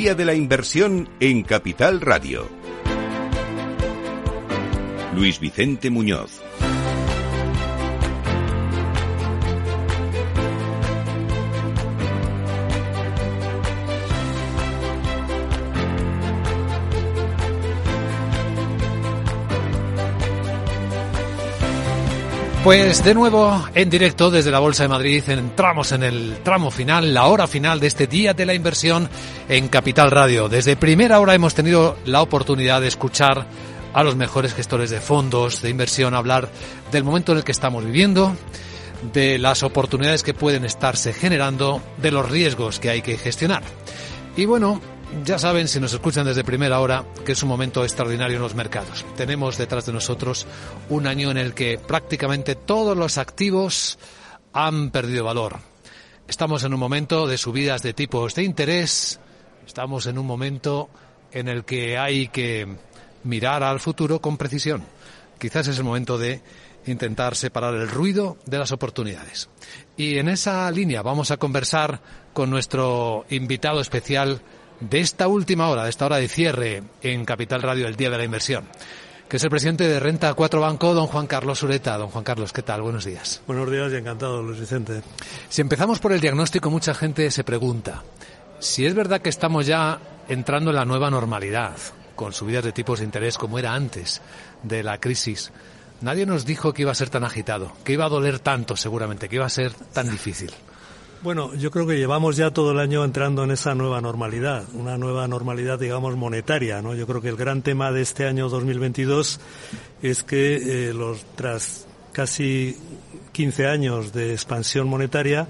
Día de la Inversión en Capital Radio. Luis Vicente Muñoz. Pues de nuevo en directo desde la Bolsa de Madrid entramos en el tramo final, la hora final de este día de la inversión en Capital Radio. Desde primera hora hemos tenido la oportunidad de escuchar a los mejores gestores de fondos de inversión hablar del momento en el que estamos viviendo, de las oportunidades que pueden estarse generando, de los riesgos que hay que gestionar. Y bueno, ya saben, si nos escuchan desde primera hora, que es un momento extraordinario en los mercados. Tenemos detrás de nosotros un año en el que prácticamente todos los activos han perdido valor. Estamos en un momento de subidas de tipos de interés, estamos en un momento en el que hay que mirar al futuro con precisión. Quizás es el momento de intentar separar el ruido de las oportunidades. Y en esa línea vamos a conversar con nuestro invitado especial, de esta última hora, de esta hora de cierre en Capital Radio, el Día de la Inversión, que es el presidente de Renta 4 Banco, don Juan Carlos Ureta. Don Juan Carlos, ¿qué tal? Buenos días. Buenos días y encantado, Luis Vicente. Si empezamos por el diagnóstico, mucha gente se pregunta si es verdad que estamos ya entrando en la nueva normalidad, con subidas de tipos de interés como era antes de la crisis. Nadie nos dijo que iba a ser tan agitado, que iba a doler tanto seguramente, que iba a ser tan difícil. Bueno, yo creo que llevamos ya todo el año entrando en esa nueva normalidad, una nueva normalidad, digamos, monetaria, ¿no? Yo creo que el gran tema de este año 2022 es que eh, los tras casi 15 años de expansión monetaria,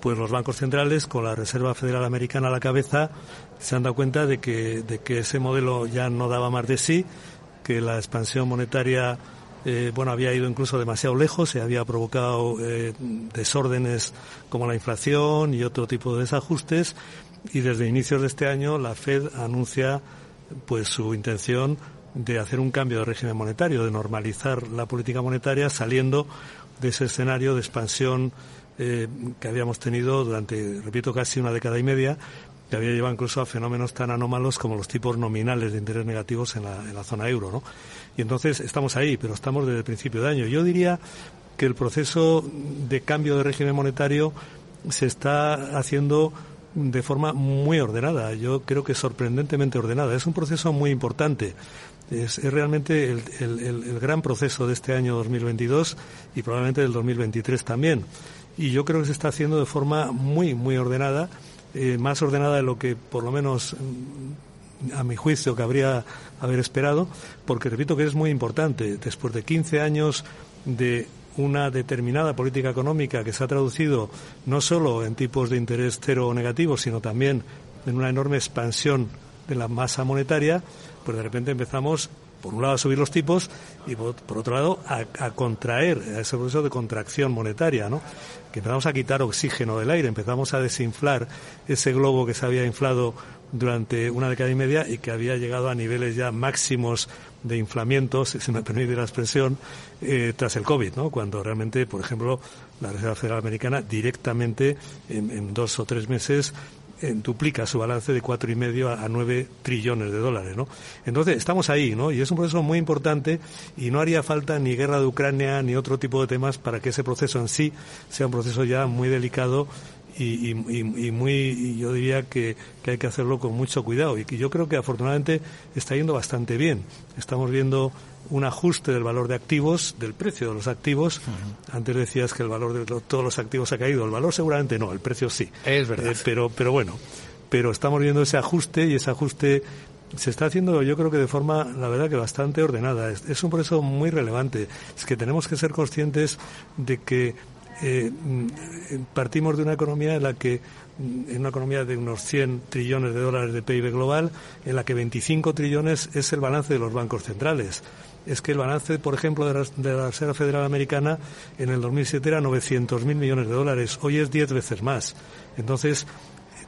pues los bancos centrales, con la Reserva Federal Americana a la cabeza, se han dado cuenta de que, de que ese modelo ya no daba más de sí, que la expansión monetaria eh, bueno, había ido incluso demasiado lejos, se había provocado eh, desórdenes como la inflación y otro tipo de desajustes y desde inicios de este año la Fed anuncia pues su intención de hacer un cambio de régimen monetario, de normalizar la política monetaria saliendo de ese escenario de expansión eh, que habíamos tenido durante, repito, casi una década y media, que había llevado incluso a fenómenos tan anómalos como los tipos nominales de interés negativos en la, en la zona euro, ¿no? Y entonces estamos ahí, pero estamos desde el principio de año. Yo diría que el proceso de cambio de régimen monetario se está haciendo de forma muy ordenada, yo creo que sorprendentemente ordenada. Es un proceso muy importante. Es, realmente el, el, gran proceso de este año 2022 y probablemente del 2023 también. Y yo creo que se está haciendo de forma muy, muy ordenada, eh, más ordenada de lo que por lo menos a mi juicio, que habría haber esperado, porque repito que es muy importante. Después de 15 años de una determinada política económica que se ha traducido no solo en tipos de interés cero o negativos, sino también en una enorme expansión de la masa monetaria, pues de repente empezamos por un lado a subir los tipos y por, otro lado a, contraer, a ese proceso de contracción monetaria, ¿no? Que empezamos a quitar oxígeno del aire, empezamos a desinflar ese globo que se había inflado durante una década y media y que había llegado a niveles ya máximos de inflamiento, si se me permite la expresión, eh, tras el COVID, ¿no? Cuando realmente, por ejemplo, la Reserva Federal Americana directamente en dos o tres meses duplica su balance de cuatro y medio a, nueve trillones de dólares, ¿no? Entonces estamos ahí, ¿no? Y es un proceso muy importante y no haría falta ni guerra de Ucrania ni otro tipo de temas para que ese proceso en sí sea un proceso ya muy delicado y, y, muy, yo diría que, que, hay que hacerlo con mucho cuidado y que yo creo que afortunadamente está yendo bastante bien. Estamos viendo un ajuste del valor de activos, del precio de los activos. Antes decías que el valor de todos los activos ha caído. El valor seguramente no, el precio sí. Es verdad. Eh, pero, pero bueno, pero estamos viendo ese ajuste y ese ajuste se está haciendo yo creo que de forma, la verdad que bastante ordenada. Es, es un proceso muy relevante. Es que tenemos que ser conscientes de que eh, mm, partimos de una economía en la que mm, en una economía de unos 100 trillones de dólares de PIB global, en la que 25 trillones es el balance de los bancos centrales es que el balance, por ejemplo, de la, Reserva Federal Americana en el 2007 era 900.000 millones de dólares, hoy es 10 veces más. Entonces,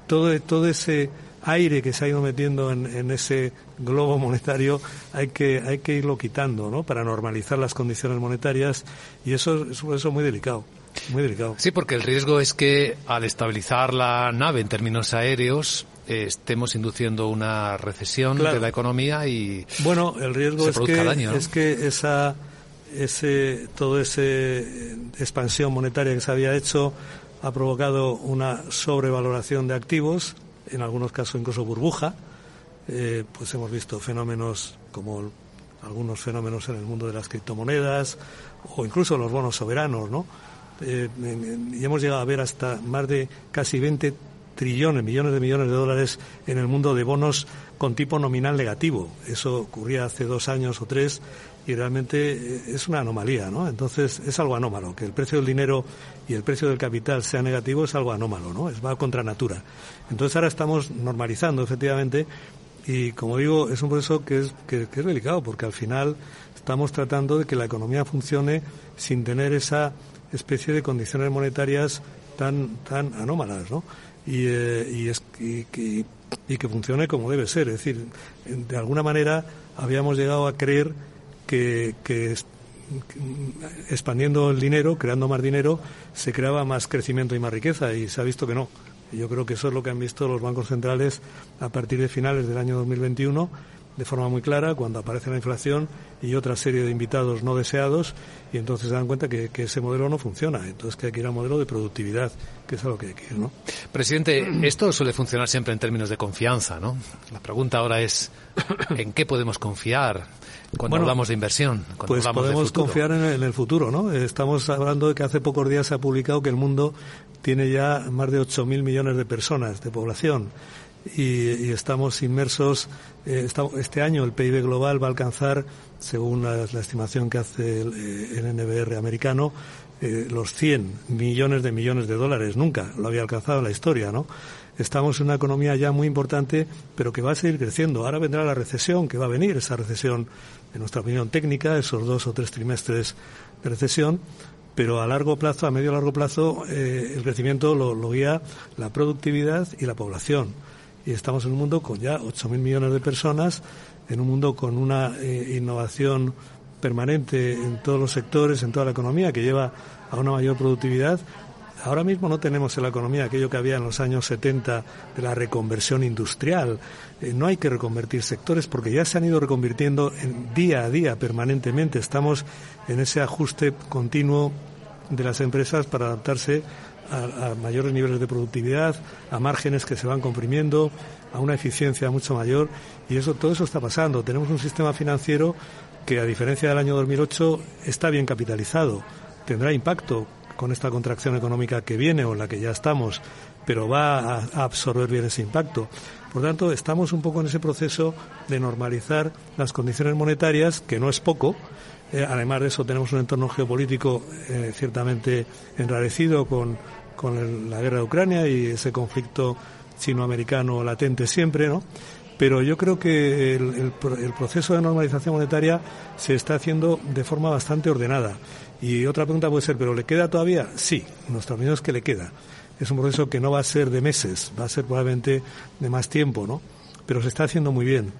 todo, todo ese aire que se ha ido metiendo en, ese globo monetario hay que, hay que irlo quitando, ¿no? Para normalizar las condiciones monetarias y eso, eso, eso es muy delicado. Muy delicado. Sí, porque el riesgo es que al estabilizar la nave en términos aéreos, eh, estemos induciendo una recesión de la economía y bueno el riesgo es que es que esa ese todo ese expansión monetaria que se había hecho ha provocado una sobrevaloración de activos en algunos casos incluso burbuja eh, pues hemos visto fenómenos como algunos fenómenos en el mundo de las criptomonedas o incluso los bonos soberanos, ¿no? Eh, y hemos llegado a ver hasta más de casi 20 trillones, millones de millones de dólares en el mundo de bonos con tipo nominal negativo. Eso ocurría hace dos años o tres y realmente eh, es una anomalía, ¿no? Entonces es algo anómalo. Que el precio del dinero y el precio del capital sea negativo es algo anómalo, ¿no? Es va contra natura. Entonces ahora estamos normalizando, efectivamente, y como digo, es un proceso que es, que, es delicado porque al final estamos tratando de que la economía funcione sin tener esa especie de condiciones monetarias tan, tan anómalas, ¿no? Y, eh, y, es, y, que funcione como debe ser. Es decir, de alguna manera habíamos llegado a creer que, que expandiendo el dinero, creando más dinero, se creaba más crecimiento y más riqueza y se ha visto que no. Yo creo que eso es lo que han visto los bancos centrales a partir de finales del año 2021 de forma muy clara cuando aparece la inflación y otra serie de invitados no deseados y entonces se dan cuenta que, ese modelo no funciona. Entonces que hay que ir al modelo de productividad, que es a lo que hay que ir, ¿no? Presidente, esto suele funcionar siempre en términos de confianza, ¿no? La pregunta ahora es ¿en qué podemos confiar? Cuando hablamos de inversión, cuando pues podemos confiar en el, futuro, ¿no? Estamos hablando de que hace pocos días se ha publicado que el mundo tiene ya más de 8.000 millones de personas de población y, estamos inmersos. Eh, este año el PIB global va a alcanzar, según la, estimación que hace el, eh, NBR americano, eh, los 100 millones de millones de dólares. Nunca lo había alcanzado en la historia, ¿no? Estamos en una economía ya muy importante, pero que va a seguir creciendo. Ahora vendrá la recesión, que va a venir esa recesión, en nuestra opinión técnica, esos dos o tres trimestres de recesión, pero a largo plazo, a medio largo plazo, el crecimiento lo guía la productividad y la población y estamos en un mundo con ya 8.000 millones de personas, en un mundo con una eh, innovación permanente en todos los sectores, en toda la economía, que lleva a una mayor productividad. Ahora mismo no tenemos en la economía aquello que había en los años 70 de la reconversión industrial. Eh, no hay que reconvertir sectores porque ya se han ido reconvirtiendo en día a día, permanentemente. Estamos en ese ajuste continuo de las empresas para adaptarse a, mayores niveles de productividad, a márgenes que se van comprimiendo, a una eficiencia mucho mayor y eso todo eso está pasando. Tenemos un sistema financiero que a diferencia del año 2008 está bien capitalizado. Tendrá impacto con esta contracción económica que viene o en la que ya estamos, pero va a, absorber bien ese impacto. Por tanto, estamos un poco en ese proceso de normalizar las condiciones monetarias, que no es poco, eh, además de eso, tenemos un entorno geopolítico eh, ciertamente enrarecido con, con la guerra de Ucrania y ese conflicto chino-americano latente siempre, ¿no? Pero yo creo que el, proceso de normalización monetaria se está haciendo de forma bastante ordenada. Y otra pregunta puede ser, ¿pero le queda todavía? Sí, nuestra opinión es que le queda. Es un proceso que no va a ser de meses, va a ser probablemente de más tiempo, ¿no? Pero se está haciendo muy bien.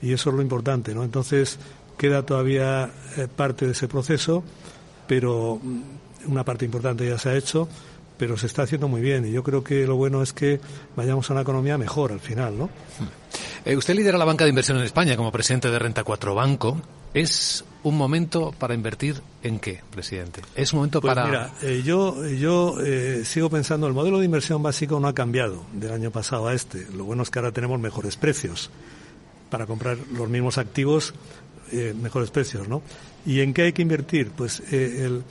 Y eso es lo importante, ¿no? Entonces, queda todavía eh, parte de ese proceso, pero mm, una parte importante ya se ha hecho pero se está haciendo muy bien y yo creo que lo bueno es que vayamos a una economía mejor al final, ¿no? Eh, usted lidera la banca de inversión en España como presidente de Renta 4 Banco. ¿Es un momento para invertir en qué, presidente? ¿Es un momento pues para...? Mira, eh, yo, yo eh, sigo pensando, el modelo de inversión básico no ha cambiado del año pasado a este. Lo bueno es que ahora tenemos mejores precios para comprar los mismos activos, mejores precios, ¿no? ¿Y en qué hay que invertir? Pues el,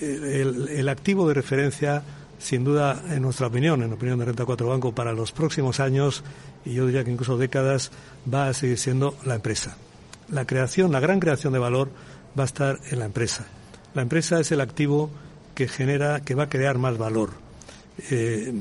el, el activo de referencia sin duda, en nuestra opinión, en opinión de Renta 4 Banco, para los próximos años, y yo diría que incluso décadas, va a seguir siendo la empresa. La creación, la gran creación de valor va a estar en la empresa. La empresa es el activo que genera, que va a crear más valor. Eh,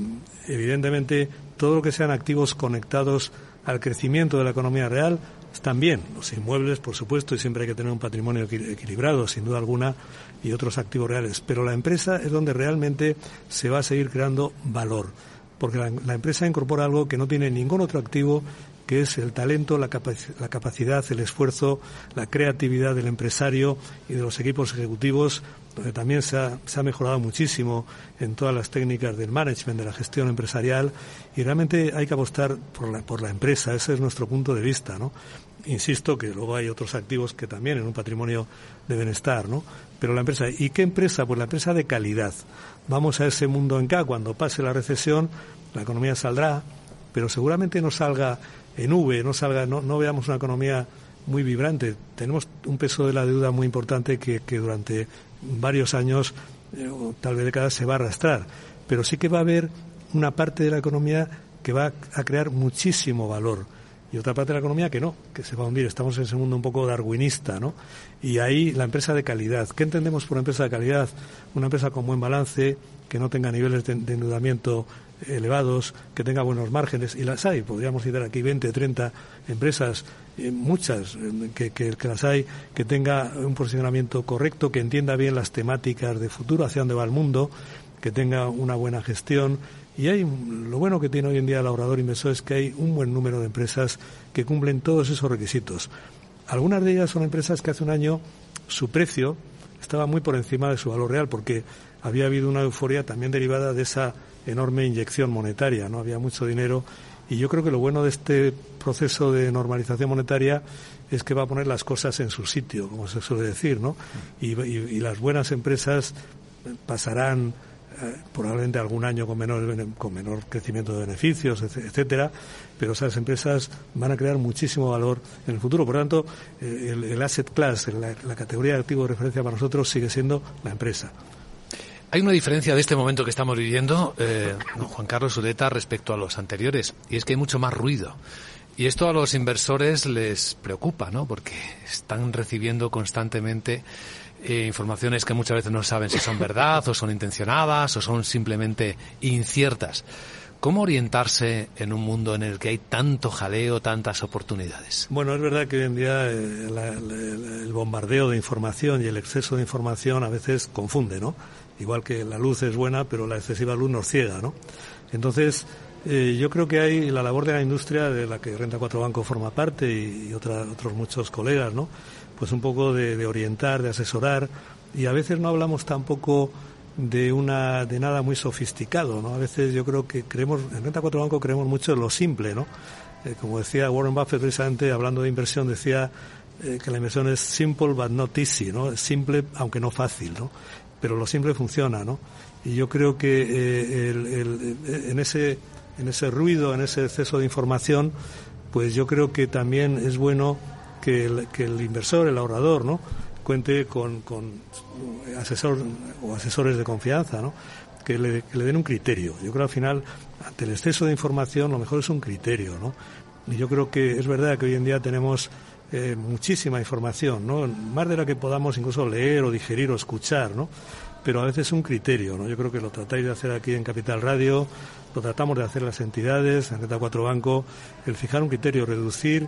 evidentemente, todo lo que sean activos conectados al crecimiento de la economía real están bien. Los inmuebles, por supuesto, y siempre hay que tener un patrimonio equilibrado, sin duda alguna, y otros activos reales. Pero la empresa es donde realmente se va a seguir creando valor, porque la, empresa incorpora algo que no tiene ningún otro activo que es el talento, la, la capacidad, el esfuerzo, la creatividad del empresario y de los equipos ejecutivos, donde también se ha, se ha, mejorado muchísimo en todas las técnicas del management, de la gestión empresarial, y realmente hay que apostar por la, por la empresa, ese es nuestro punto de vista, ¿no? Insisto que luego hay otros activos que también en un patrimonio deben estar, ¿no? Pero la empresa, ¿y qué empresa? Pues la empresa de calidad. Vamos a ese mundo en K, cuando pase la recesión, la economía saldrá, pero seguramente no salga en V, no salga, no, veamos una economía muy vibrante. Tenemos un peso de la deuda muy importante que, que durante varios años eh, o tal vez décadas se va a arrastrar. Pero sí que va a haber una parte de la economía que va a crear muchísimo valor y otra parte de la economía que no, que se va a hundir. Estamos en ese mundo un poco darwinista, ¿no? Y ahí la empresa de calidad. ¿Qué entendemos por empresa de calidad? Una empresa con buen balance, que no tenga niveles de, de endeudamiento elevados, que tenga buenos márgenes, y las hay, podríamos citar aquí 20, 30 empresas, eh, muchas eh, que, las hay, que tenga un posicionamiento correcto, que entienda bien las temáticas de futuro, hacia dónde va el mundo, que tenga una buena gestión. Y hay, lo bueno que tiene hoy en día el ahorrador inversor es que hay un buen número de empresas que cumplen todos esos requisitos. Algunas de ellas son empresas que hace un año su precio estaba muy por encima de su valor real porque había habido una euforia también derivada de esa enorme inyección monetaria, no había mucho dinero y yo creo que lo bueno de este proceso de normalización monetaria es que va a poner las cosas en su sitio, como se suele decir, ¿no? Y, y, y las buenas empresas pasarán probablemente algún año con menor, con menor crecimiento de beneficios, etcétera, pero esas empresas van a crear muchísimo valor en el futuro. Por lo tanto, eh, el, el, asset class, la, categoría de activo de referencia para nosotros sigue siendo la empresa. Hay una diferencia de este momento que estamos viviendo, eh, Juan Carlos Ureta, respecto a los anteriores, y es que hay mucho más ruido. Y esto a los inversores les preocupa, ¿no? Porque están recibiendo constantemente eh, informaciones que muchas veces no saben si son verdad o son intencionadas o son simplemente inciertas. ¿Cómo orientarse en un mundo en el que hay tanto jaleo, tantas oportunidades? Bueno, es verdad que hoy en día eh, la, la, el bombardeo de información y el exceso de información a veces confunde, ¿no? igual que la luz es buena, pero la excesiva luz nos ciega, ¿no? Entonces, eh, yo creo que hay la labor de la industria de la que Renta 4 Banco forma parte y, otra, otros muchos colegas, ¿no? Pues un poco de, orientar, de asesorar y a veces no hablamos tampoco de una de nada muy sofisticado, ¿no? A veces yo creo que creemos en Renta 4 Banco creemos mucho en lo simple, ¿no? Eh, como decía Warren Buffett precisamente hablando de inversión decía eh, que la inversión es simple but not easy, ¿no? Simple aunque no fácil, ¿no? pero lo simple funciona, ¿no? Y yo creo que el, el, en, ese, en ese ruido, en ese exceso de información, pues yo creo que también es bueno que el, inversor, el ahorrador, ¿no? cuente con, asesor o asesores de confianza, ¿no? Que le, que le, den un criterio. Yo creo que al final, ante el exceso de información, lo mejor es un criterio, ¿no? Y yo creo que es verdad que hoy en día tenemos eh, muchísima información, ¿no? Más de la que podamos incluso leer o digerir o escuchar, ¿no? Pero a veces es un criterio, ¿no? Yo creo que lo tratáis de hacer aquí en Capital Radio, lo tratamos de hacer las entidades, en Renta 4 Banco, el fijar un criterio, reducir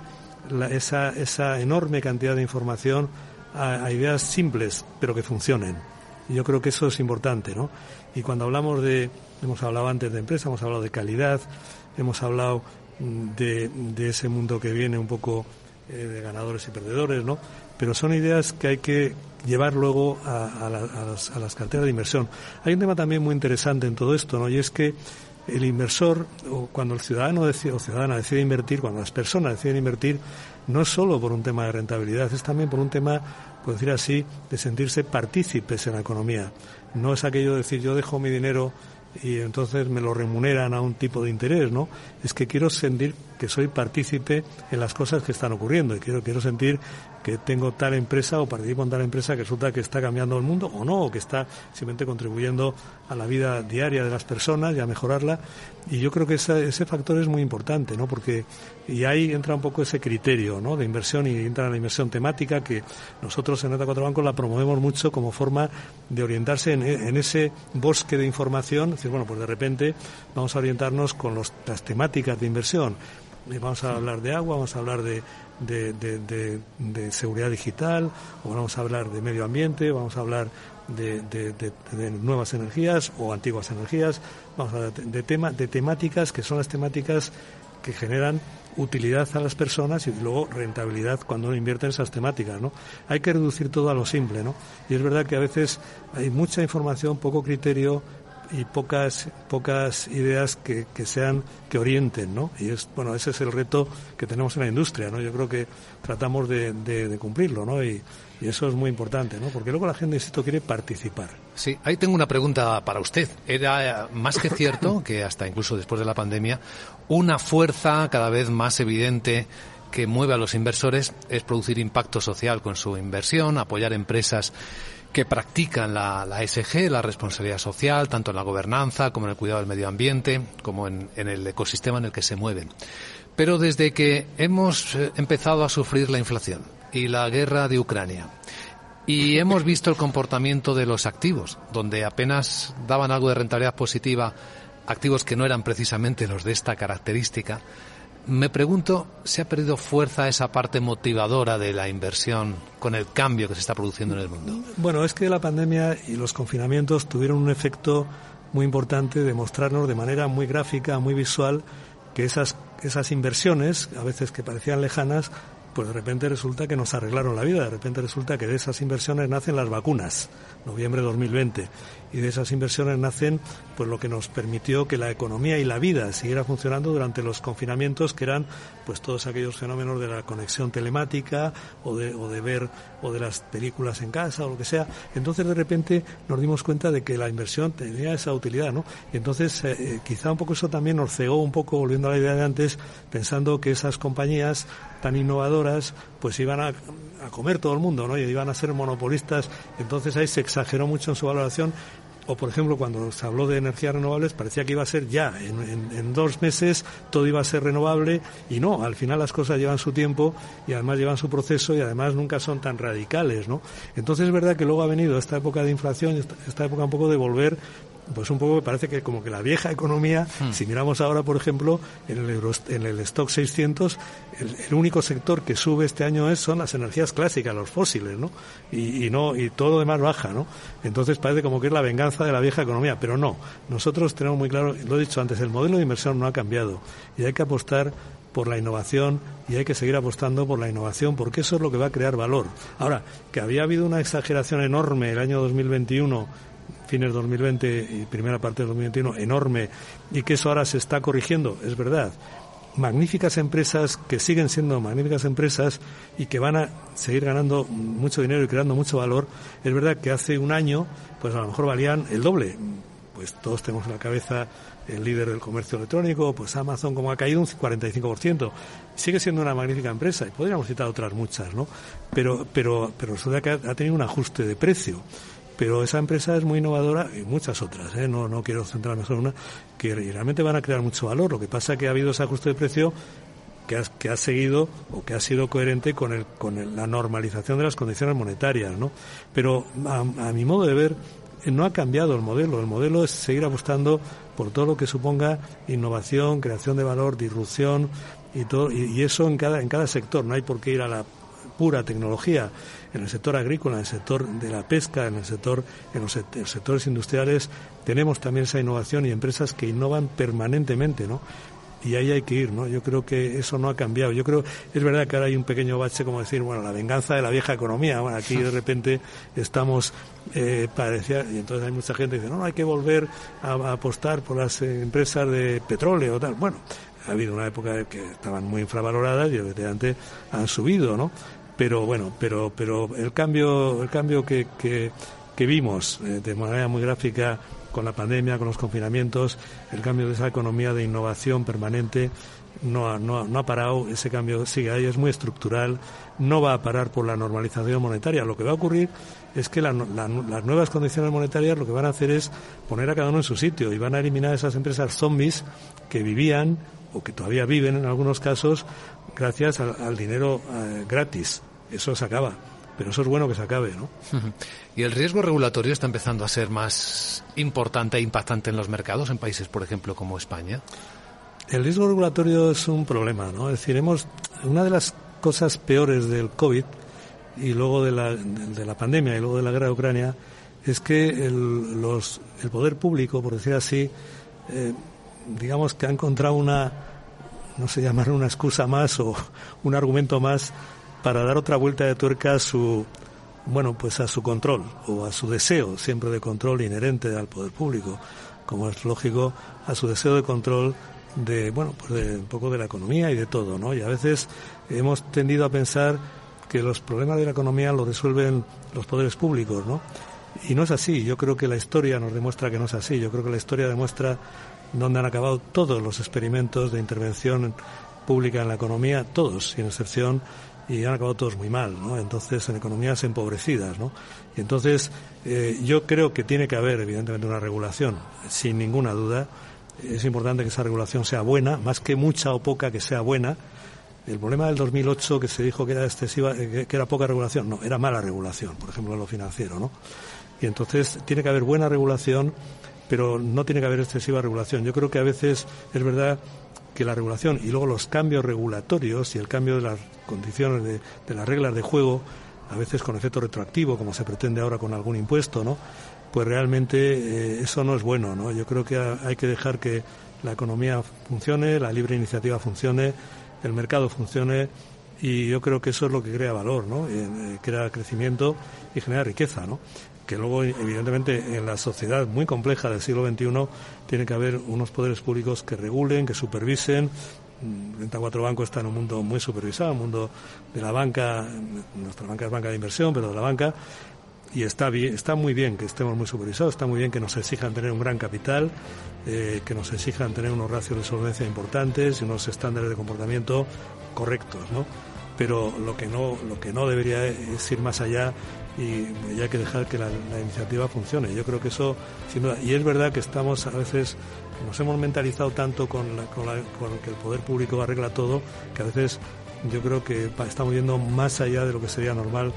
esa, enorme cantidad de información a, ideas simples, pero que funcionen. Y yo creo que eso es importante, ¿no? Y cuando hablamos de, hemos hablado antes de empresa, hemos hablado de calidad, hemos hablado de, de ese mundo que viene un poco eh, de ganadores y perdedores, ¿no? Pero son ideas que hay que llevar luego a, las, a, las, carteras de inversión. Hay un tema también muy interesante en todo esto, ¿no? Y es que el inversor, o cuando el ciudadano decide, o ciudadana decide invertir, cuando las personas deciden invertir, no es solo por un tema de rentabilidad, es también por un tema, por decir así, de sentirse partícipes en la economía. No es aquello de decir yo dejo mi dinero y entonces me lo remuneran a un tipo de interés, ¿no? Es que quiero sentir que soy partícipe en las cosas que están ocurriendo y quiero, quiero sentir que tengo tal empresa o participo en tal empresa que resulta que está cambiando el mundo o no, o que está simplemente contribuyendo a la vida diaria de las personas y a mejorarla. Y yo creo que esa, ese factor es muy importante, ¿no? Porque y ahí entra un poco ese criterio, ¿no? De inversión y entra la inversión temática que nosotros en Neta 4 Banco la promovemos mucho como forma de orientarse en, ese bosque de información. Es decir, bueno, pues de repente vamos a orientarnos con las temáticas de inversión vamos a hablar de agua, vamos a hablar de, de, de, de, de seguridad digital, o vamos a hablar de medio ambiente, vamos a hablar de, nuevas energías o antiguas energías, vamos a hablar de, tema, de temáticas que son las temáticas que generan utilidad a las personas y luego rentabilidad cuando uno invierte en esas temáticas, ¿no? Hay que reducir todo a lo simple, ¿no? Y es verdad que a veces hay mucha información, poco criterio, y pocas pocas ideas que, que, sean que orienten no y es bueno ese es el reto que tenemos en la industria no yo creo que tratamos de, de, cumplirlo no y, y, eso es muy importante no porque luego la gente insisto quiere participar. Sí ahí tengo una pregunta para usted. Era más que cierto que hasta incluso después de la pandemia una fuerza cada vez más evidente que mueve a los inversores es producir impacto social con su inversión apoyar empresas que practican la, la SG, la responsabilidad social, tanto en la gobernanza como en el cuidado del medio ambiente, como en, en el ecosistema en el que se mueven. Pero desde que hemos eh, empezado a sufrir la inflación y la guerra de Ucrania, y hemos visto el comportamiento de los activos, donde apenas daban algo de rentabilidad positiva, activos que no eran precisamente los de esta característica, me pregunto, ¿se ha perdido fuerza esa parte motivadora de la inversión con el cambio que se está produciendo en el mundo? Bueno, es que la pandemia y los confinamientos tuvieron un efecto muy importante de mostrarnos de manera muy gráfica, muy visual, que esas, esas inversiones, a veces que parecían lejanas, pues de repente resulta que nos arreglaron la vida, de repente resulta que de esas inversiones nacen las vacunas, noviembre de 2020, y de esas inversiones nacen pues lo que nos permitió que la economía y la vida siguiera funcionando durante los confinamientos que eran pues todos aquellos fenómenos de la conexión telemática o de, o de ver o de las películas en casa o lo que sea. Entonces de repente nos dimos cuenta de que la inversión tenía esa utilidad, ¿no? Y entonces eh, eh, quizá un poco eso también nos cegó un poco, volviendo a la idea de antes, pensando que esas compañías tan innovadoras pues iban a, comer todo el mundo, ¿no? Y iban a ser monopolistas. Entonces ahí se exageró mucho en su valoración o por ejemplo cuando se habló de energías renovables parecía que iba a ser ya, en, dos meses todo iba a ser renovable y no, al final las cosas llevan su tiempo y además llevan su proceso y además nunca son tan radicales, ¿no? Entonces es verdad que luego ha venido esta época de inflación, esta época un poco de volver pues un poco me parece que como que la vieja economía, hmm. si miramos ahora, por ejemplo, en el, en el stock 600, el, único sector que sube este año es, son las energías clásicas, los fósiles, ¿no? Y, y, no y todo lo demás baja, ¿no? Entonces parece como que es la venganza de la vieja economía, pero no. Nosotros tenemos muy claro, lo he dicho antes, el modelo de inversión no ha cambiado y hay que apostar por la innovación y hay que seguir apostando por la innovación porque eso es lo que va a crear valor. Ahora, que había habido una exageración enorme el año 2021 fines de 2020 y primera parte de 2021 enorme y que eso ahora se está corrigiendo, es verdad. Magníficas empresas que siguen siendo magníficas empresas y que van a seguir ganando mucho dinero y creando mucho valor. Es verdad que hace un año, pues a lo mejor valían el doble. Pues todos tenemos en la cabeza el líder del comercio electrónico, pues Amazon como ha caído un 45%. Sigue siendo una magnífica empresa y podríamos citar otras muchas, ¿no? Pero, pero, pero resulta que ha tenido un ajuste de precio pero esa empresa es muy innovadora y muchas otras, ¿eh? no, no quiero centrarme solo en una, que realmente van a crear mucho valor. Lo que pasa es que ha habido ese ajuste de precio que ha, que ha seguido o que ha sido coherente con, el, con la normalización de las condiciones monetarias, ¿no? Pero a, mi modo de ver, no ha cambiado el modelo. El modelo es seguir apostando por todo lo que suponga innovación, creación de valor, disrupción y todo, y, eso en cada, en cada sector. No hay por qué ir a la pura tecnología en el sector agrícola, en el sector de la pesca, en el sector, en los sectores industriales, tenemos también esa innovación y empresas que innovan permanentemente, ¿no? y ahí hay que ir, ¿no? Yo creo que eso no ha cambiado. Yo creo, es verdad que ahora hay un pequeño bache como decir, bueno, la venganza de la vieja economía. Bueno, aquí de repente estamos, eh, parecía, y entonces hay mucha gente que dice, no, no hay que volver a, apostar por las eh, empresas de petróleo o tal. Bueno, ha habido una época que estaban muy infravaloradas y evidentemente han subido, ¿no? Pero bueno, pero, pero el cambio, el cambio que, que, vimos eh, de manera muy gráfica con la pandemia, con los confinamientos, el cambio de esa economía de innovación permanente no ha, no, ha parado, ese cambio sigue ahí, es muy estructural, no va a parar por la normalización monetaria. Lo que va a ocurrir es que las nuevas condiciones monetarias lo que van a hacer es poner a cada uno en su sitio y van a eliminar esas empresas zombies que vivían o que todavía viven en algunos casos gracias al, dinero eh, gratis. Eso se acaba. Pero eso es bueno que se acabe, ¿no? ¿Y el riesgo regulatorio está empezando a ser más importante e impactante en los mercados, en países, por ejemplo, como España? El riesgo regulatorio es un problema, ¿no? Es decir, hemos, una de las cosas peores del COVID y luego de la, de la pandemia y luego de la guerra de Ucrania es que el, los, el poder público, por decir así, eh, digamos que ha encontrado una no sé, llamar una excusa más o un argumento más para dar otra vuelta de tuerca a su, bueno, pues a su control o a su deseo siempre de control inherente al poder público, como es lógico, a su deseo de control de, bueno, pues de un poco de la economía y de todo, ¿no? Y a veces hemos tendido a pensar que los problemas de la economía los resuelven los poderes públicos, ¿no? Y no es así. Yo creo que la historia nos demuestra que no es así. Yo creo que la historia demuestra dónde han acabado todos los experimentos de intervención pública en la economía, todos, sin excepción, y han acabado todos muy mal, ¿no? Entonces, en economías empobrecidas, ¿no? Y entonces, eh, yo creo que tiene que haber, evidentemente, una regulación, sin ninguna duda. Es importante que esa regulación sea buena, más que mucha o poca que sea buena. El problema del 2008, que se dijo que era excesiva, eh, que era poca regulación, no, era mala regulación, por ejemplo, en lo financiero, ¿no? Y entonces tiene que haber buena regulación, pero no tiene que haber excesiva regulación. Yo creo que a veces es verdad que la regulación y luego los cambios regulatorios y el cambio de las condiciones de, las reglas de juego, a veces con efecto retroactivo, como se pretende ahora con algún impuesto, ¿no? Pues realmente eh, eso no es bueno, ¿no? Yo creo que hay que dejar que la economía funcione, la libre iniciativa funcione, el mercado funcione y yo creo que eso es lo que crea valor, ¿no? Eh, crea crecimiento y genera riqueza, ¿no? que luego, evidentemente, en la sociedad muy compleja del siglo XXI tiene que haber unos poderes públicos que regulen, que supervisen. 34 mm, Banco está en un mundo muy supervisado, un mundo de la banca, nuestra banca es banca de inversión, pero de la banca, y está, bien, está muy bien que estemos muy supervisados, está muy bien que nos exijan tener un gran capital, eh, que nos exijan tener unos ratios de solvencia importantes y unos estándares de comportamiento correctos, ¿no? Pero lo que no, lo que no debería es ir más allá y ya hay que dejar que la, iniciativa funcione. Yo creo que eso, sin duda, y es verdad que estamos a veces, nos hemos mentalizado tanto con, con, que el poder público arregla todo, que a veces yo creo que estamos yendo más allá de lo que sería normal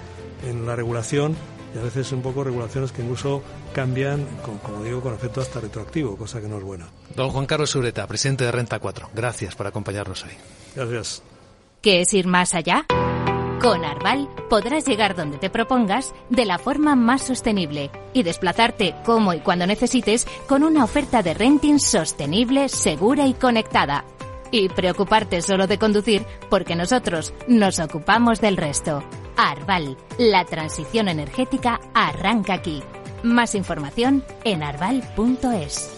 en la regulación y a veces un poco regulaciones que incluso cambian, como digo, con efecto hasta retroactivo, cosa que no es buena. Don Juan Carlos Sureta, presidente de Renta 4, gracias por acompañarnos hoy. Gracias. ¿Qué es ir más allá? Con Arval podrás llegar donde te propongas de la forma más sostenible y desplazarte como y cuando necesites con una oferta de renting sostenible, segura y conectada. Y preocuparte solo de conducir porque nosotros nos ocupamos del resto. Arval, la transición energética arranca aquí. Más información en arval.es.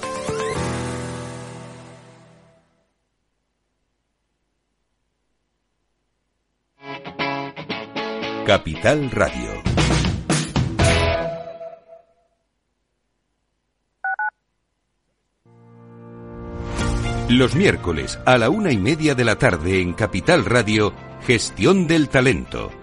Capital Radio. Los miércoles a la una y media de la tarde en Capital Radio, Gestión del Talento.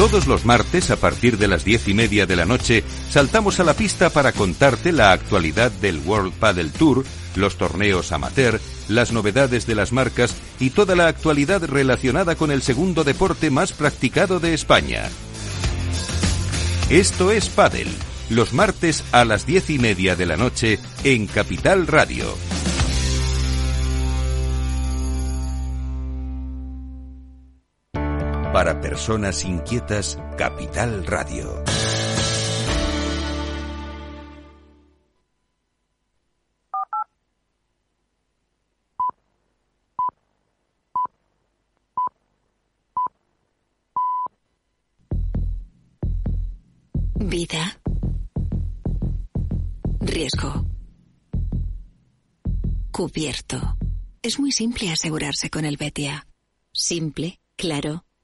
Todos los martes, a partir de las diez y media de la noche, saltamos a la pista para contarte la actualidad del World Padel Tour, los torneos amateur, las novedades de las marcas y toda la actualidad relacionada con el segundo deporte más practicado de España. Esto es Padel, los martes a las diez y media de la noche en Capital Radio. Para personas inquietas, Capital Radio. Vida. Riesgo. Cubierto. Es muy simple asegurarse con el Betia. Simple, claro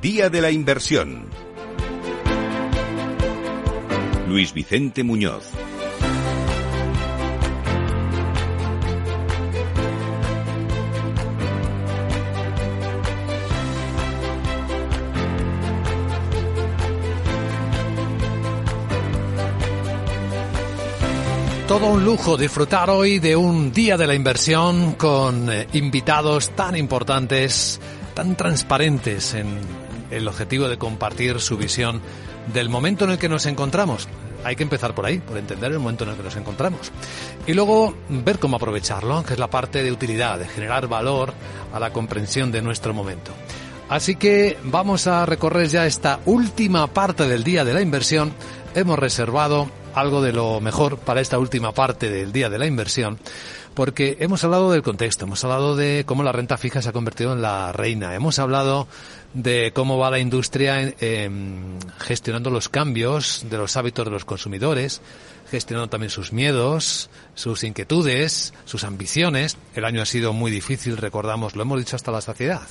Día de la Inversión. Luis Vicente Muñoz. Todo un lujo disfrutar hoy de un día de la inversión con eh, invitados tan importantes, tan transparentes en el objetivo de compartir su visión del momento en el que nos encontramos. Hay que empezar por ahí, por entender el momento en el que nos encontramos. Y luego ver cómo aprovecharlo, que es la parte de utilidad, de generar valor a la comprensión de nuestro momento. Así que vamos a recorrer ya esta última parte del día de la inversión. Hemos reservado algo de lo mejor para esta última parte del día de la inversión, porque hemos hablado del contexto, hemos hablado de cómo la renta fija se ha convertido en la reina, hemos hablado de cómo va la industria em, gestionando los cambios de los hábitos de los consumidores, gestionando también sus miedos, sus inquietudes, sus ambiciones. El año ha sido muy difícil, recordamos, lo hemos dicho hasta la saciedad,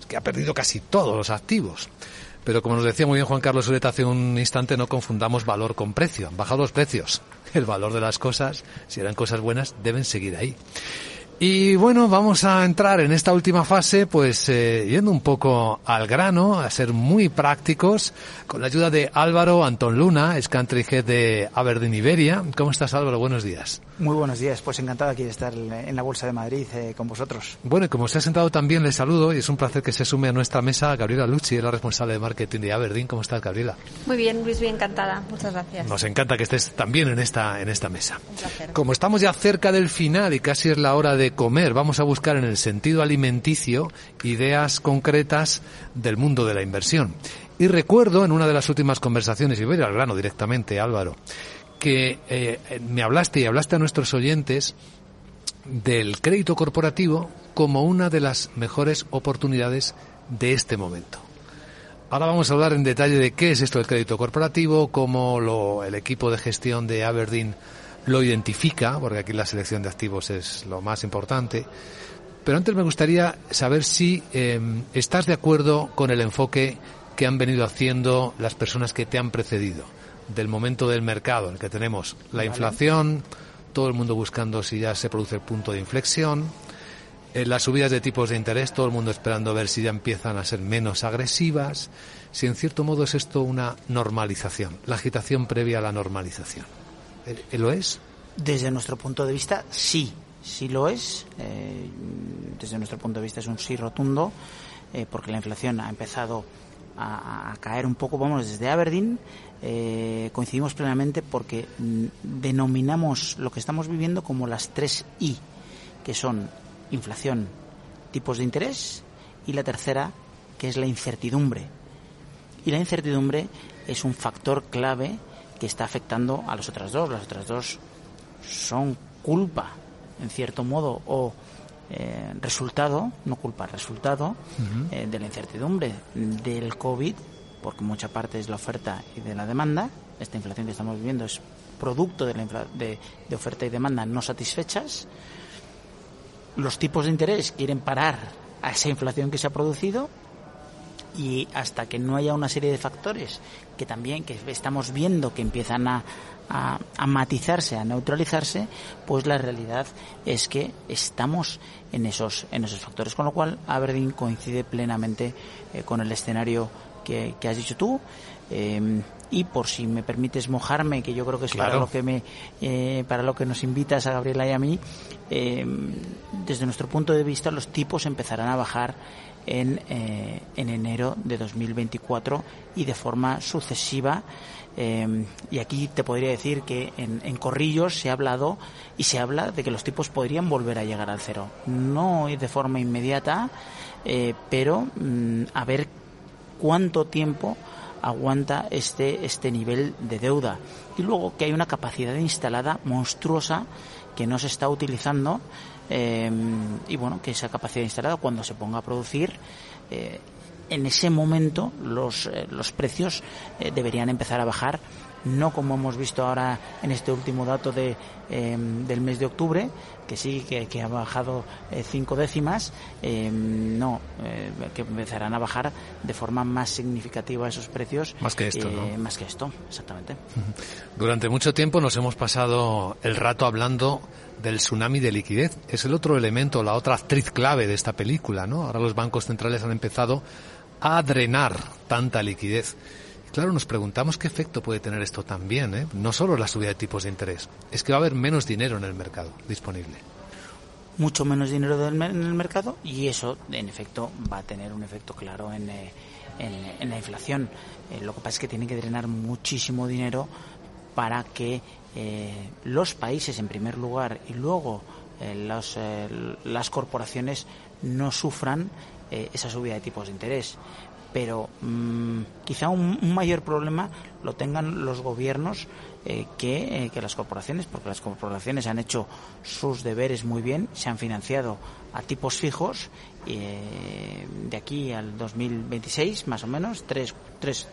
es que ha perdido casi todos los activos. Pero como nos decía muy bien Juan Carlos Ureta hace un instante, no confundamos valor con precio. Han bajado los precios. El valor de las cosas, si eran cosas buenas, deben seguir ahí. Y bueno, vamos a entrar en esta última fase, pues eh, yendo un poco al grano, a ser muy prácticos, con la ayuda de Álvaro Antón Luna, es country head de Aberdeen Iberia. ¿Cómo estás Álvaro? Buenos días. Muy buenos días, pues encantado aquí de estar en la Bolsa de Madrid eh, con vosotros. Bueno, y como se ha sentado también, le saludo y es un placer que se sume a nuestra mesa Gabriela Lucci, la responsable de marketing de Aberdeen. ¿Cómo estás, Gabriela? Muy bien, Luis, bien encantada. Muchas gracias. Nos encanta que estés también en esta, en esta mesa. Un placer. Como estamos ya cerca del final y casi es la hora de comer, vamos a buscar en el sentido alimenticio ideas concretas del mundo de la inversión. Y recuerdo en una de las últimas conversaciones, y voy a ir al grano directamente, Álvaro, que eh, me hablaste y hablaste a nuestros oyentes del crédito corporativo como una de las mejores oportunidades de este momento. Ahora vamos a hablar en detalle de qué es esto del crédito corporativo, cómo lo, el equipo de gestión de Aberdeen lo identifica, porque aquí la selección de activos es lo más importante. Pero antes me gustaría saber si eh, estás de acuerdo con el enfoque que han venido haciendo las personas que te han precedido, del momento del mercado en el que tenemos la inflación, todo el mundo buscando si ya se produce el punto de inflexión, eh, las subidas de tipos de interés, todo el mundo esperando ver si ya empiezan a ser menos agresivas, si en cierto modo es esto una normalización, la agitación previa a la normalización. ¿Eh, ¿Lo es? Desde nuestro punto de vista, sí, sí lo es. Eh, desde nuestro punto de vista es un sí rotundo, eh, porque la inflación ha empezado a, caer un poco, vamos, desde Aberdeen. Eh, coincidimos plenamente porque mm, denominamos lo que estamos viviendo como las tres I, que son inflación, tipos de interés y la tercera, que es la incertidumbre. Y la incertidumbre es un factor clave que está afectando a las otras dos. Las otras dos son culpa, en cierto modo, o eh, resultado, no culpa, resultado uh -huh. eh, de la incertidumbre del COVID, porque mucha parte es la oferta y de la demanda. Esta inflación que estamos viviendo es producto de, la de, de oferta y demanda no satisfechas. Los tipos de interés quieren parar a esa inflación que se ha producido y hasta que no haya una serie de factores que también que estamos viendo que empiezan a, a, a, matizarse, a neutralizarse, pues la realidad es que estamos en esos, en esos factores, con lo cual Aberdeen coincide plenamente eh, con el escenario que, has dicho tú. Eh, y por si me permites mojarme, que yo creo que es para lo que me, eh, para lo que nos invitas a Gabriela y a mí, desde nuestro punto de vista los tipos empezarán a bajar en, en enero de 2024 y de forma sucesiva Em, y aquí te podría decir que en, Corrillos se ha hablado y se habla de que los tipos podrían volver a llegar al cero. No de forma inmediata, eh, pero mm, a ver cuánto tiempo aguanta este, este nivel de deuda. Y luego que hay una capacidad instalada monstruosa que no se está utilizando em, y bueno, que esa capacidad instalada cuando se ponga a producir eh, en ese momento los, eh, los precios eh, deberían empezar a bajar no como hemos visto ahora en este último dato de, em, del mes de octubre, que sí que, ha bajado cinco décimas, em, no, que empezarán a bajar de forma más significativa esos precios. Más que esto, ¿no? Más que esto, exactamente. Durante mucho tiempo nos hemos pasado el rato hablando del tsunami de liquidez. Es el otro elemento, la otra actriz clave de esta película, ¿no? Ahora los bancos centrales han empezado a drenar tanta liquidez. Claro, nos preguntamos qué efecto puede tener esto también, ¿eh? no solo la subida de tipos de interés, es que va a haber menos dinero en el mercado disponible. Mucho menos dinero en el mercado y eso, en efecto, va a tener un efecto claro en, eh, en, la inflación. Eh, lo que pasa es que tiene que drenar muchísimo dinero para que eh, los países, en primer lugar, y luego los, las corporaciones no sufran eh, esa subida de tipos de interés. Pero mm, quizá un, mayor problema lo tengan los gobiernos eh, que, eh, que, las corporaciones, porque las corporaciones han hecho sus deberes muy bien, se han financiado a tipos fijos de aquí al 2026, más o menos, tres, tres,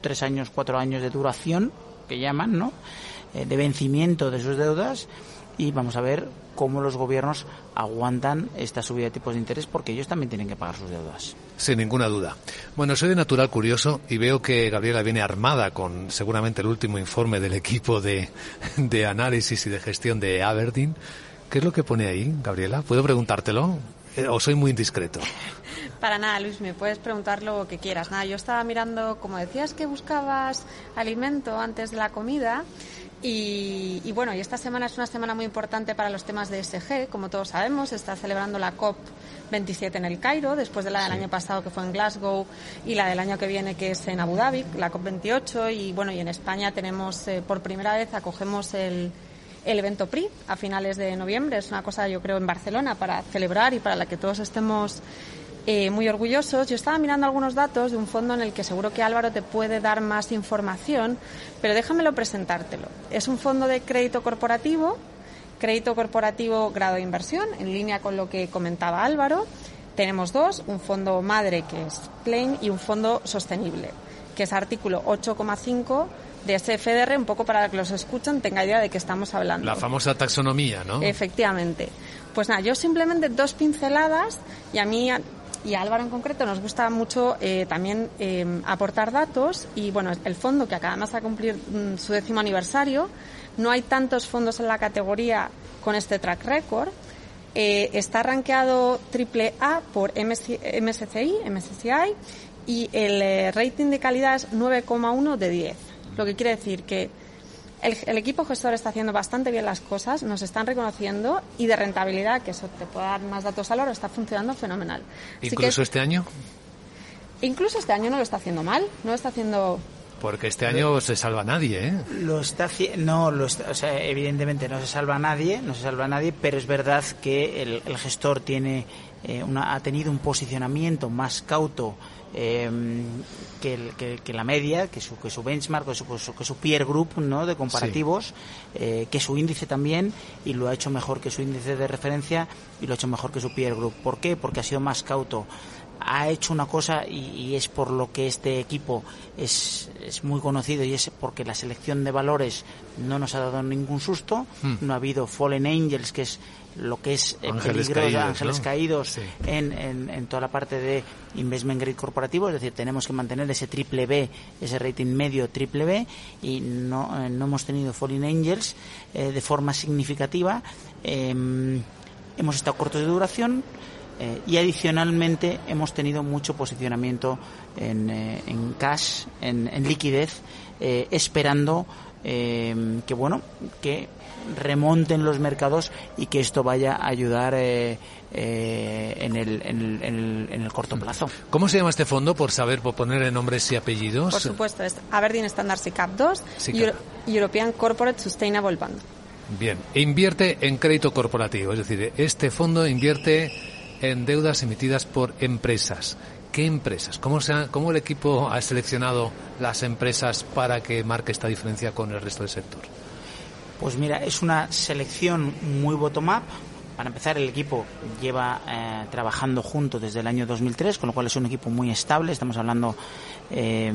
tres años, cuatro años de duración, que llaman, ¿no? de vencimiento de sus deudas y vamos a ver cómo los gobiernos aguantan esta subida de tipos de interés porque ellos también tienen que pagar sus deudas. Sin ninguna duda. Bueno, soy de natural curioso y veo que Gabriela viene armada con seguramente el último informe del equipo de, de análisis y de gestión de Aberdeen. ¿Qué es lo que pone ahí, Gabriela? ¿Puedo preguntártelo? Eh, ¿O soy muy indiscreto? Para nada, Luis, me puedes preguntar lo que quieras. Nada, yo estaba mirando, como decías que buscabas alimento antes de la comida, y, bueno, y esta semana es una semana muy importante para los temas de SG, como todos sabemos, está celebrando la COP 27 en el Cairo, después de la del año pasado que fue en Glasgow y la del año que viene que es en Abu Dhabi, la COP 28 y bueno, y en España tenemos eh, por primera vez acogemos el, el evento PRI a finales de noviembre, es una cosa yo creo en Barcelona para celebrar y para la que todos estemos eh, muy orgullosos. Yo estaba mirando algunos datos de un fondo en el que seguro que Álvaro te puede dar más información, pero déjamelo presentártelo. Es un fondo de crédito corporativo, crédito corporativo grado de inversión, en línea con lo que comentaba Álvaro. Tenemos dos, un fondo madre que es Plain y un fondo sostenible, que es artículo 8,5 de SFDR, un poco para que los escuchen tenga idea de qué estamos hablando. La famosa taxonomía, ¿no? Efectivamente. Pues nada, yo simplemente dos pinceladas y a mí y a Álvaro en concreto nos gusta mucho eh, también eh, aportar datos y bueno, el fondo que acaba más a cumplir mm, su décimo aniversario, no hay tantos fondos en la categoría con este track record. Eh, está rankeado triple A por MSCI, MSCI y el rating de calidad es 9,1 de 10. Lo que quiere decir que el, equipo gestor está haciendo bastante bien las cosas, nos están reconociendo y de rentabilidad, que eso te puede dar más datos al oro, está funcionando fenomenal. ¿Incluso este año? Incluso este año no lo está haciendo mal, no lo está haciendo porque este año se salva nadie, ¿eh? Lo está no, lo o sea, evidentemente no se salva nadie, no se salva nadie, pero es verdad que el, gestor tiene eh, una, ha tenido un posicionamiento más cauto Em, que, que, la media, que su, que su benchmark, que su, que su peer group ¿no? de comparativos, eh, que su índice también, y lo ha hecho mejor que su índice de referencia y lo ha hecho mejor que su peer group. ¿Por qué? Porque ha sido más cauto. Ha hecho una cosa y, es por lo que este equipo es, es, muy conocido y es porque la selección de valores no nos ha dado ningún susto. Hmm. No ha habido Fallen Angels, que es lo que es el ángeles caídos, ángeles caídos en, en, toda la parte de investment grade corporativo, es decir, tenemos que mantener ese triple B, ese rating medio triple B y no, eh, no hemos tenido falling angels eh, de forma significativa. Em, hemos estado cortos de duración, eh, y adicionalmente hemos tenido mucho posicionamiento en, eh, en cash, en, en liquidez, eh, esperando que bueno que remonten los mercados y que esto vaya a ayudar en, el, en, el, en, el, corto mm. plazo. ¿Cómo se llama este fondo por saber, por poner nombres y apellidos? Por supuesto, es Aberdeen Standard SICAP 2 y European Corporate Sustainable Fund. Bien, e invierte en crédito corporativo, es decir, este fondo invierte en deudas emitidas por empresas. ¿Qué empresas? ¿Cómo, se ¿Cómo el equipo ha seleccionado las empresas para que marque esta diferencia con el resto del sector? Pues mira, es una selección muy bottom-up. Para empezar, el equipo lleva eh, trabajando junto desde el año 2003, con lo cual es un equipo muy estable. Estamos hablando eh,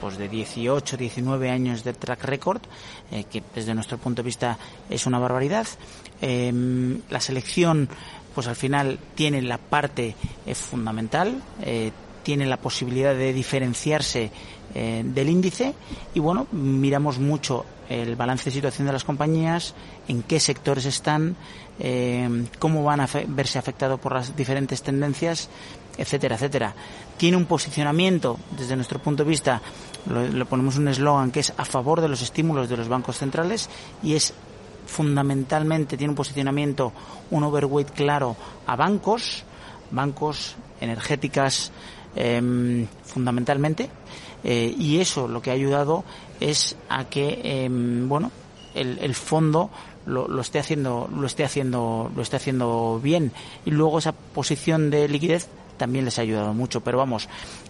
pues de 18, 19 años de track record, eh, que desde nuestro punto de vista es una barbaridad. la selección pues al final tiene la parte eh, fundamental, eh, tiene la posibilidad de diferenciarse eh, del índice y bueno, miramos mucho el balance de situación de las compañías, en qué sectores están, cómo van a verse afectados por las diferentes tendencias, etcétera, etcétera. Tiene un posicionamiento, desde nuestro punto de vista, le ponemos un eslogan que es a favor de los estímulos de los bancos centrales y es fundamentalmente tiene un posicionamiento, un overweight claro a bancos, bancos energéticas em, fundamentalmente, eh, y eso lo que ha ayudado es a que, em, bueno, el, el fondo lo, lo, esté haciendo, lo esté haciendo, lo esté haciendo bien, y luego esa posición de liquidez también les ha ayudado mucho. Pero vamos,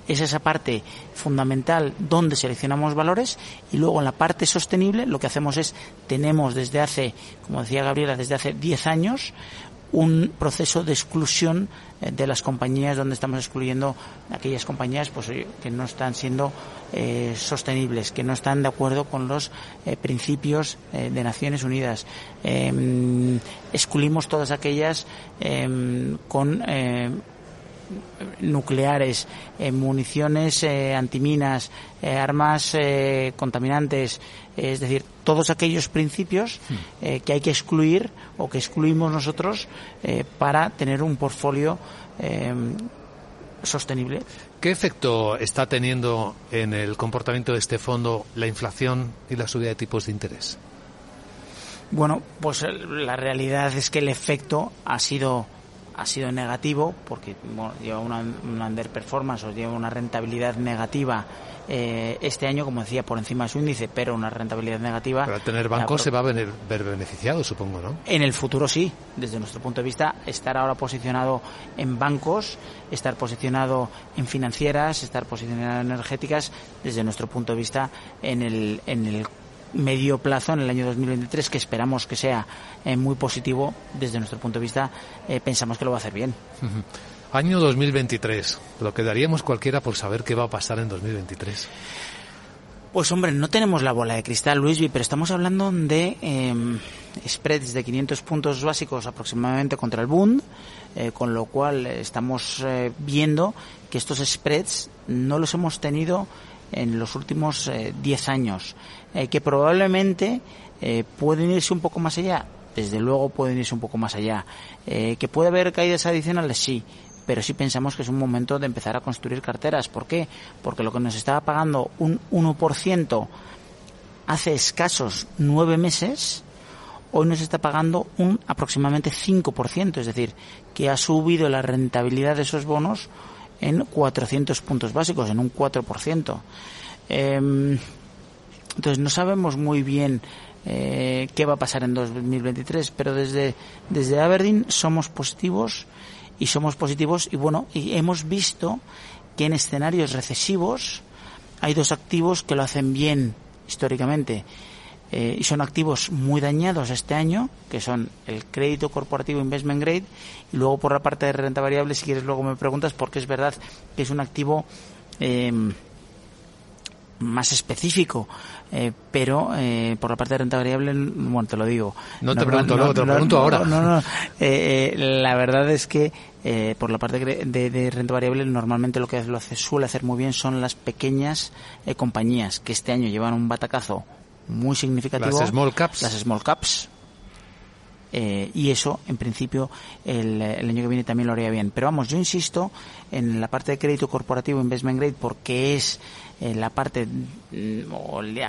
es esa parte fundamental donde seleccionamos valores y luego en la parte sostenible lo que hacemos es, tenemos desde hace, como decía Gabriela, desde hace 10 años un proceso de exclusión eh, de las compañías donde estamos excluyendo aquellas compañías pues que no están siendo eh, sostenibles que no están de acuerdo con los eh, principios de Naciones Unidas em, excluimos todas aquellas em, con nucleares, eh, municiones eh, antiminas, eh, armas contaminantes, es decir, todos aquellos principios que hay que excluir o que excluimos nosotros para tener un portfolio sostenible. ¿Qué efecto está teniendo en el comportamiento de este fondo la inflación y la subida de tipos de interés? Bueno, pues la realidad es que el efecto ha sido ha sido negativo porque lleva una, una underperformance o lleva una rentabilidad negativa eh, este año, como decía, por encima de su índice, pero una rentabilidad negativa. Pero al tener bancos se va a ver beneficiado, supongo, ¿no? En el futuro sí, desde nuestro punto de vista, estar ahora posicionado en bancos, estar posicionado en financieras, estar posicionado en energéticas, desde nuestro punto de vista, en el, en el medio plazo en el año 2023 que esperamos que sea eh, muy positivo desde nuestro punto de vista eh, pensamos que lo va a hacer bien. Año 2023 lo que daríamos cualquiera por saber qué va a pasar en 2023 pues hombre, no tenemos la bola de cristal, Luisby, pero estamos hablando de em, spreads de 500 puntos básicos aproximadamente contra el Bund, eh, con lo cual estamos viendo que estos spreads no los hemos tenido en los últimos 10 años. Eh, que probablemente eh, pueden irse un poco más allá. Desde luego pueden irse un poco más allá. Eh, ¿Que puede haber caídas adicionales? Sí. Pero sí pensamos que es un momento de empezar a construir carteras. ¿Por qué? Porque lo que nos estaba pagando un 1% hace escasos nueve meses, hoy nos está pagando un aproximadamente 5%. Es decir, que ha subido la rentabilidad de esos bonos en 400 puntos básicos, en un 4%. Eh, entonces no sabemos muy bien eh, qué va a pasar en 2023, pero desde, desde Aberdeen somos positivos y somos positivos y bueno, y hemos visto que en escenarios recesivos hay dos activos que lo hacen bien históricamente eh, y son activos muy dañados este año, que son el crédito corporativo investment grade y luego por la parte de renta variable, si quieres luego me preguntas porque es verdad que es un activo eh, más específico, eh, pero eh, por la parte de renta variable, bueno, te lo digo. No, te pregunto luego, te lo pregunto ahora. No, no, eh, la verdad es que por la parte de, renta variable, normalmente lo que lo hace, suele hacer muy bien son las pequeñas compañías que este año llevan un batacazo muy significativo. Las small caps. Las small caps. eh, y eso, en principio, el, el, año que viene también lo haría bien. Pero vamos, yo insisto en la parte de crédito corporativo, investment grade, porque es eh, la parte mm, o el,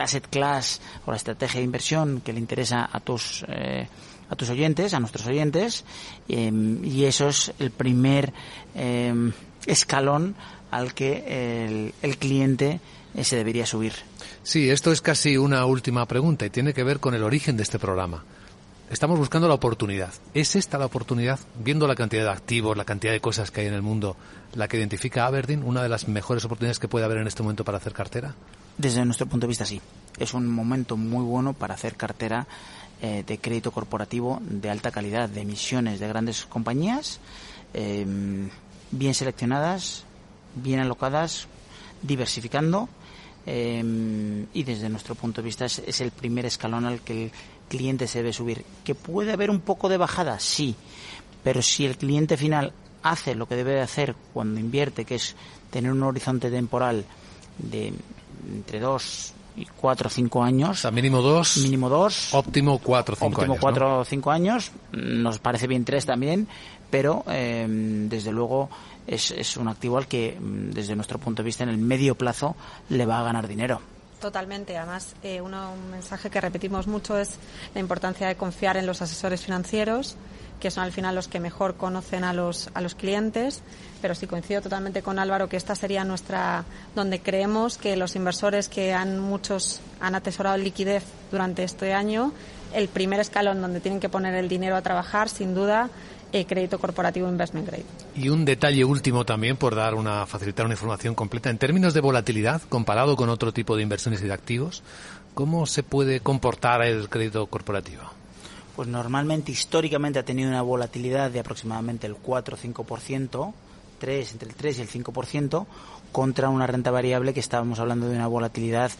asset class o la estrategia de inversión que le interesa a tus eh, a tus oyentes, a nuestros oyentes, em, y eso es el primer em, escalón al que el, el cliente se debería subir. Sí, esto es casi una última pregunta y tiene que ver con el origen de este programa. Estamos buscando la oportunidad. ¿Es esta la oportunidad, viendo la cantidad de activos, la cantidad de cosas que hay en el mundo, la que identifica Aberdeen, una de las mejores oportunidades que puede haber en este momento para hacer cartera? Desde nuestro punto de vista, sí. Es un momento muy bueno para hacer cartera eh, de crédito corporativo de alta calidad, de emisiones de grandes compañías, eh, bien seleccionadas, bien alocadas, diversificando. Eh, y desde nuestro punto de vista es, es el primer escalón al que el cliente se debe subir. ¿Que puede haber un poco de bajada? Sí. Pero si el cliente final hace lo que debe de hacer cuando invierte, que es tener un horizonte temporal de entre dos y cuatro o cinco años. O mínimo dos. Mínimo dos. Óptimo cuatro o cinco óptimo años. cuatro o cinco años. Nos parece bien tres también, pero eh, desde luego es, es un activo al que, desde nuestro punto de vista, en el medio plazo le va a ganar dinero. Totalmente. Además, eh, uno, un mensaje que repetimos mucho es la importancia de confiar en los asesores financieros, que son al final los que mejor conocen a los, a los clientes. Pero sí coincido totalmente con Álvaro que esta sería nuestra, donde creemos que los inversores que han muchos han atesorado liquidez durante este año, el primer escalón donde tienen que poner el dinero a trabajar, sin duda, eh, crédito corporativo investment grade. Y un detalle último también por dar una facilitar una información completa en términos de volatilidad comparado con otro tipo de inversiones y de activos, ¿cómo se puede comportar el crédito corporativo? Pues normalmente históricamente ha tenido una volatilidad de aproximadamente el 4 o 5%, 3 entre el 3 y el 5% contra una renta variable que estábamos hablando de una volatilidad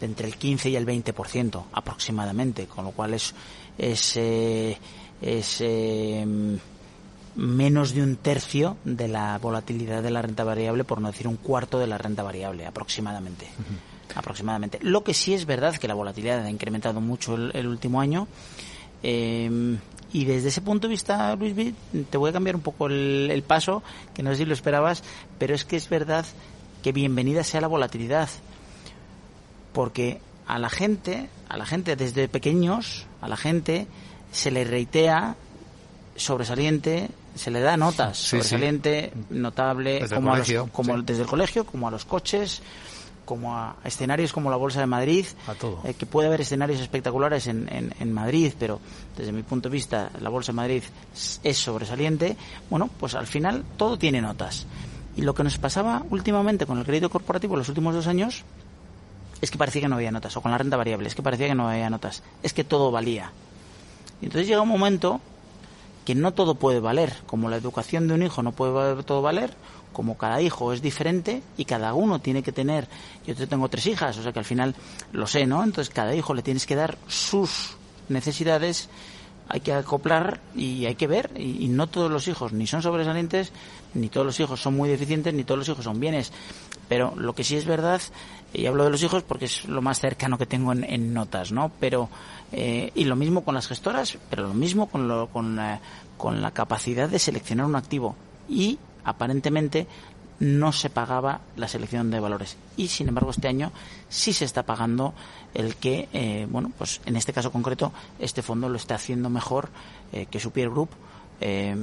de entre el 15 y el 20% aproximadamente, con lo cual es es, eh, es eh, menos de un tercio de la volatilidad de la renta variable, por no decir un cuarto de la renta variable, aproximadamente. Uh -huh. Aproximadamente. Lo que sí es verdad que la volatilidad ha incrementado mucho el, el último año. Eh, y desde ese punto de vista, Luis, te voy a cambiar un poco el, el, paso, que no sé si lo esperabas, pero es que es verdad que bienvenida sea la volatilidad. Porque a la gente, a la gente desde pequeños, a la gente se le reitea sobresaliente, se le da notas, sí, sobresaliente, sí. notable, desde como, el colegio, a los, como sí. desde el colegio, como a los coches, como a escenarios como la Bolsa de Madrid, eh, que puede haber escenarios espectaculares en, en, en, Madrid, pero desde mi punto de vista la Bolsa de Madrid es sobresaliente, bueno, pues al final todo tiene notas. Y lo que nos pasaba últimamente con el crédito corporativo en los últimos dos años es que parecía que no había notas, o con la renta variable, es que parecía que no había notas, es que todo valía. Y entonces llega un momento que no todo puede valer, como la educación de un hijo no puede todo valer, como cada hijo es diferente y cada uno tiene que tener, yo tengo tres hijas, o sea que al final lo sé, ¿no? Entonces cada hijo le tienes que dar sus necesidades, hay que acoplar y hay que ver, y, no todos los hijos ni son sobresalientes, ni todos los hijos son muy deficientes, ni todos los hijos son bienes. Pero lo que sí es verdad, y hablo de los hijos porque es lo más cercano que tengo en, notas, ¿no? Pero, eh, y lo mismo con las gestoras, pero lo mismo con, lo, con, la, con la capacidad de seleccionar un activo. Y aparentemente no se pagaba la selección de valores. Y sin embargo este año sí se está pagando el que eh, bueno pues en este caso concreto este fondo lo está haciendo mejor eh, que su peer group. Eh,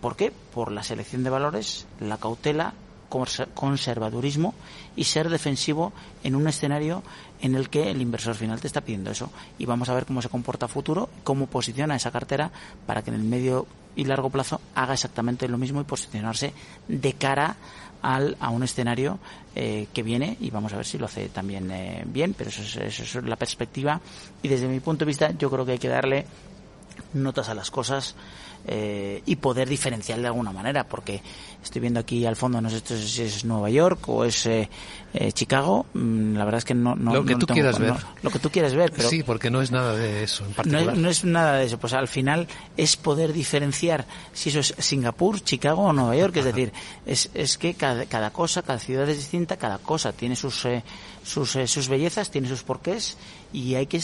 ¿por qué? por la selección de valores la cautela conservadurismo y ser defensivo en un escenario en el que el inversor final te está pidiendo eso. Y vamos a ver cómo se comporta a futuro cómo posiciona esa cartera para que en el medio y largo plazo haga exactamente lo mismo y posicionarse de cara al, a un escenario eh, que viene y vamos a ver si lo hace también eh, bien, pero eso es, eso es la perspectiva. Y desde mi punto de vista yo creo que hay que darle notas a las cosas eh, y poder diferenciar de alguna manera, porque estoy viendo aquí al fondo, no sé si es Nueva York o es eh, eh, Chicago, mm, la verdad es que no... no lo que no tú tengo, quieras ver. lo que tú quieras ver, pero... Sí, porque no es nada de eso en No particular. es, no es nada de eso, pues al final es poder diferenciar si eso es Singapur, Chicago o Nueva York, es decir, es, es que cada, cada cosa, cada ciudad es distinta, cada cosa tiene sus, eh, sus, eh, sus bellezas, tiene sus porqués y hay que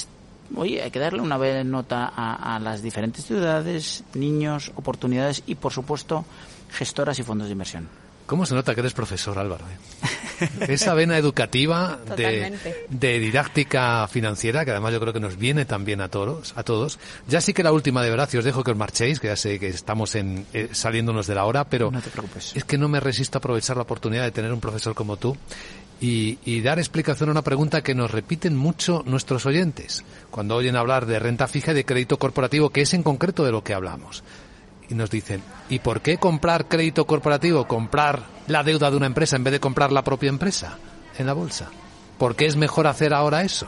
oye, hay que darle una vez nota a, a las diferentes ciudades, niños, oportunidades y, por supuesto, gestoras y fondos de inversión. ¿Cómo se nota que eres profesor, Álvaro? eh? Esa vena educativa de, didáctica financiera, que además yo creo que nos viene también a todos, a todos. Ya sí que la última de verdad, y os dejo que os marchéis, que ya sé que estamos en, eh, saliéndonos de la hora, pero No te preocupes. es que no me resisto a aprovechar la oportunidad de tener un profesor como tú y, y dar explicación a una pregunta que nos repiten mucho nuestros oyentes cuando oyen hablar de renta fija y de crédito corporativo, que es en concreto de lo que hablamos. Y nos dicen, ¿y por qué comprar crédito corporativo, comprar la deuda de una empresa en vez de comprar la propia empresa en la bolsa? ¿Por qué es mejor hacer ahora eso?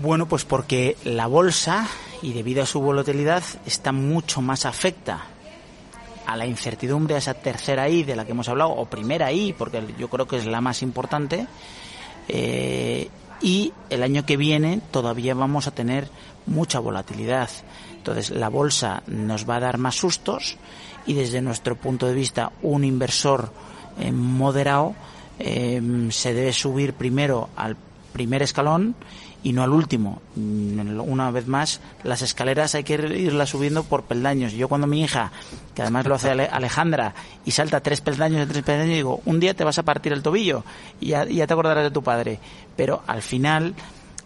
Bueno, pues porque la bolsa, y debido a su volatilidad, está mucho más afecta a la incertidumbre, a esa tercera I de la que hemos hablado, o primera I, porque yo creo que es la más importante. eh, y el año que viene todavía vamos a tener mucha volatilidad. Entonces la bolsa nos va a dar más sustos y desde nuestro punto de vista un inversor eh, moderado eh, se debe subir primero al primer escalón y no al último. Mm, Una vez más, las escaleras hay que irlas subiendo por peldaños. Yo cuando mi hija, que además lo hace Ale- Alejandra, y salta tres peldaños de tres peldaños, digo, un día te vas a partir el tobillo y ya, ya te acordarás de tu padre. Pero al final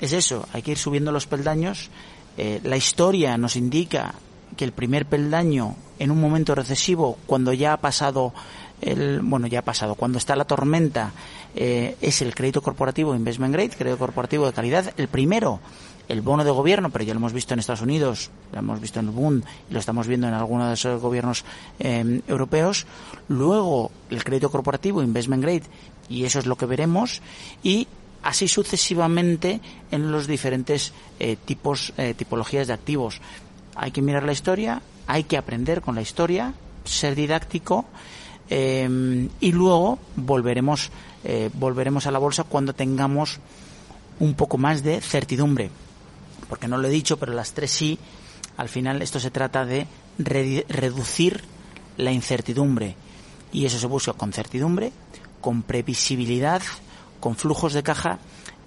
es eso, hay que ir subiendo los peldaños. Eh, la historia nos indica que el primer peldaño en un momento recesivo, cuando ya ha pasado el, bueno, ya ha pasado, cuando está la tormenta, eh, es el crédito corporativo investment grade, crédito corporativo de calidad. El primero, el bono de gobierno, pero ya lo hemos visto en Estados Unidos, lo hemos visto en el Bund y lo estamos viendo en algunos de esos gobiernos eh, europeos. Luego, el crédito corporativo investment grade, y eso es lo que veremos. Y así sucesivamente en los diferentes eh, tipos, eh, tipologías de activos. Hay que mirar la historia, hay que aprender con la historia, ser didáctico eh, y luego volveremos, eh, volveremos a la bolsa cuando tengamos un poco más de certidumbre. Porque no lo he dicho, pero las tres sí, al final esto se trata de re- reducir la incertidumbre. Y eso se busca con certidumbre, con previsibilidad, con flujos de caja.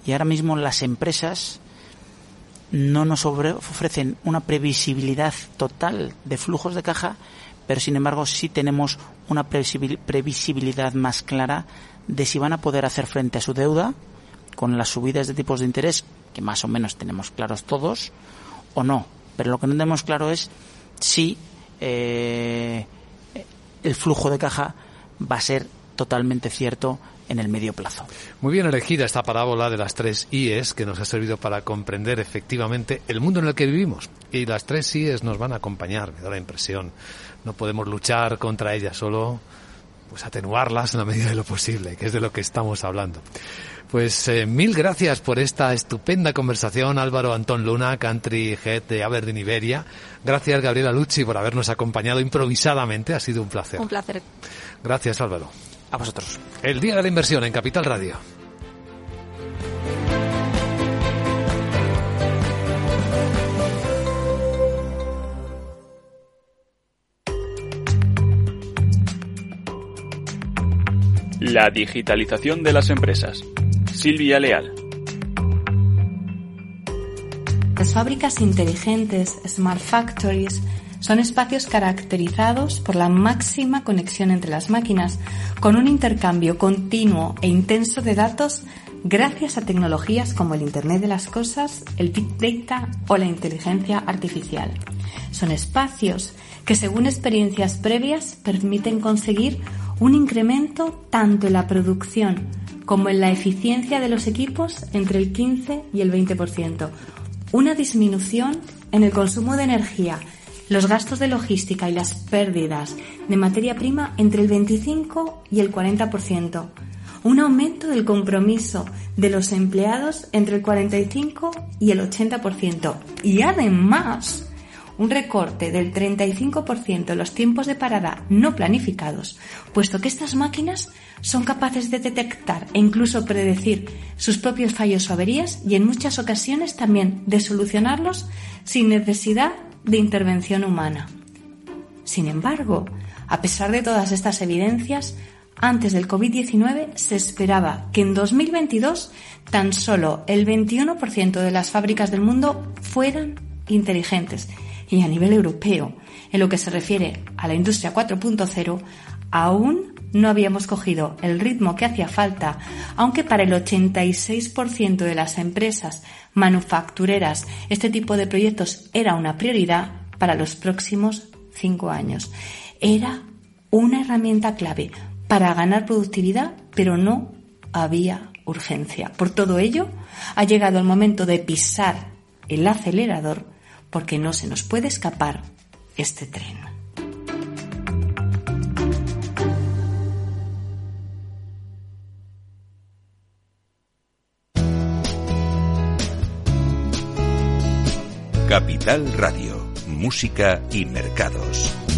Y ahora mismo las empresas no nos ofre- ofrecen una previsibilidad total de flujos de caja, pero sin embargo sí tenemos una previsibil- previsibilidad más clara de si van a poder hacer frente a su deuda con las subidas de tipos de interés, que más o menos tenemos claros todos, o no. Pero lo que no tenemos claro es si eh, el flujo de caja va a ser totalmente cierto en el medio plazo. Muy bien elegida esta parábola de las tres IES que nos ha servido para comprender efectivamente el mundo en el que vivimos. Y las tres IES nos van a acompañar, me da la impresión. No podemos luchar contra ellas, solo pues atenuarlas en la medida de lo posible, que es de lo que estamos hablando. Pues eh, mil gracias por esta estupenda conversación, Álvaro Antón Luna, Country Head de Aberdeen Iberia. Gracias, Gabriela Lucci, por habernos acompañado improvisadamente. Ha sido un placer. Un placer. Gracias, Álvaro. A vosotros. El Día de la Inversión en Capital Radio. La digitalización de las empresas. Silvia Leal. Las fábricas inteligentes, smart factories, son espacios caracterizados por la máxima conexión entre las máquinas, con un intercambio continuo e intenso de datos gracias a tecnologías como el Internet de las Cosas, el Big Data o la inteligencia artificial. Son espacios que, según experiencias previas, permiten conseguir un incremento tanto en la producción como en la eficiencia de los equipos entre el 15 y el 20%, una disminución en el consumo de energía, los gastos de logística y las pérdidas de materia prima entre el 25 y el 40%, un aumento del compromiso de los empleados entre el 45 y el 80% y además un recorte del 35% en los tiempos de parada no planificados, puesto que estas máquinas son capaces de detectar e incluso predecir sus propios fallos o averías y en muchas ocasiones también de solucionarlos sin necesidad de intervención humana. Sin embargo, a pesar de todas estas evidencias, antes del COVID-19 se esperaba que en 2022 tan solo el 21% de las fábricas del mundo fueran inteligentes. Y a nivel europeo, en lo que se refiere a la industria 4.0, aún no habíamos cogido el ritmo que hacía falta, aunque para el 86% de las empresas manufactureras este tipo de proyectos era una prioridad para los próximos cinco años. Era una herramienta clave para ganar productividad, pero no había urgencia. Por todo ello, ha llegado el momento de pisar el acelerador porque no se nos puede escapar este tren. Capital Radio, Música y Mercados.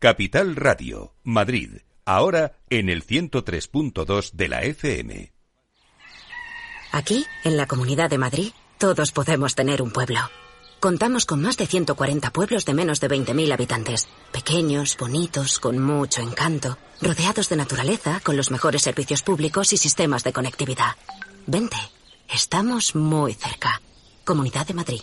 Capital Radio, Madrid, ahora en el 103.2 de la FM. Aquí, en la Comunidad de Madrid, todos podemos tener un pueblo. Contamos con más de 140 pueblos de menos de 20.000 habitantes. Pequeños, bonitos, con mucho encanto, rodeados de naturaleza, con los mejores servicios públicos y sistemas de conectividad. Vente, estamos muy cerca. Comunidad de Madrid.